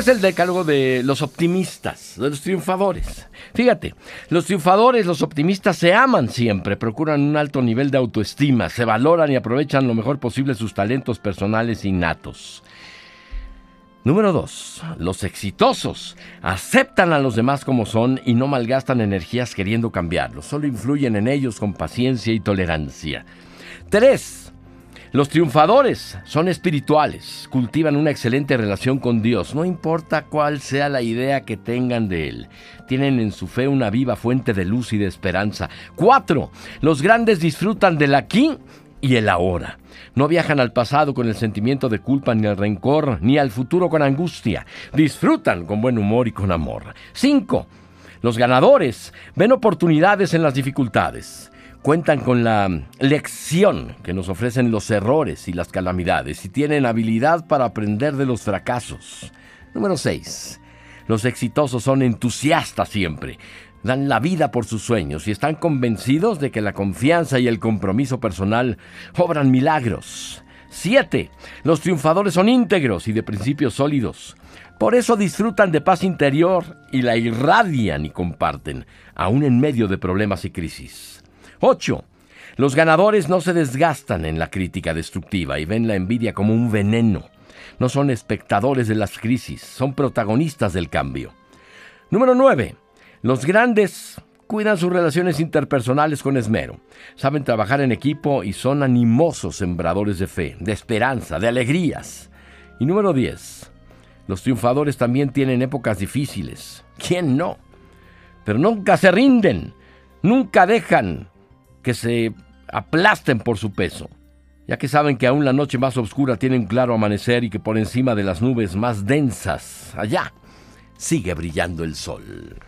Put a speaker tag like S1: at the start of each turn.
S1: Es el decálogo de los optimistas, de los triunfadores. Fíjate, los triunfadores, los optimistas se aman siempre, procuran un alto nivel de autoestima, se valoran y aprovechan lo mejor posible sus talentos personales innatos. Número 2. Los exitosos aceptan a los demás como son y no malgastan energías queriendo cambiarlos, solo influyen en ellos con paciencia y tolerancia. 3. Los triunfadores son espirituales, cultivan una excelente relación con Dios, no importa cuál sea la idea que tengan de Él. Tienen en su fe una viva fuente de luz y de esperanza. Cuatro, los grandes disfrutan del aquí y el ahora. No viajan al pasado con el sentimiento de culpa ni el rencor, ni al futuro con angustia. Disfrutan con buen humor y con amor. Cinco, los ganadores ven oportunidades en las dificultades cuentan con la lección que nos ofrecen los errores y las calamidades y tienen habilidad para aprender de los fracasos. Número 6. Los exitosos son entusiastas siempre, dan la vida por sus sueños y están convencidos de que la confianza y el compromiso personal obran milagros. 7. Los triunfadores son íntegros y de principios sólidos. Por eso disfrutan de paz interior y la irradian y comparten, aún en medio de problemas y crisis. 8. Los ganadores no se desgastan en la crítica destructiva y ven la envidia como un veneno. No son espectadores de las crisis, son protagonistas del cambio. Número 9. Los grandes cuidan sus relaciones interpersonales con esmero. Saben trabajar en equipo y son animosos sembradores de fe, de esperanza, de alegrías. Y número 10. Los triunfadores también tienen épocas difíciles. ¿Quién no? Pero nunca se rinden, nunca dejan que se aplasten por su peso, ya que saben que aún la noche más oscura tiene un claro amanecer y que por encima de las nubes más densas, allá, sigue brillando el sol.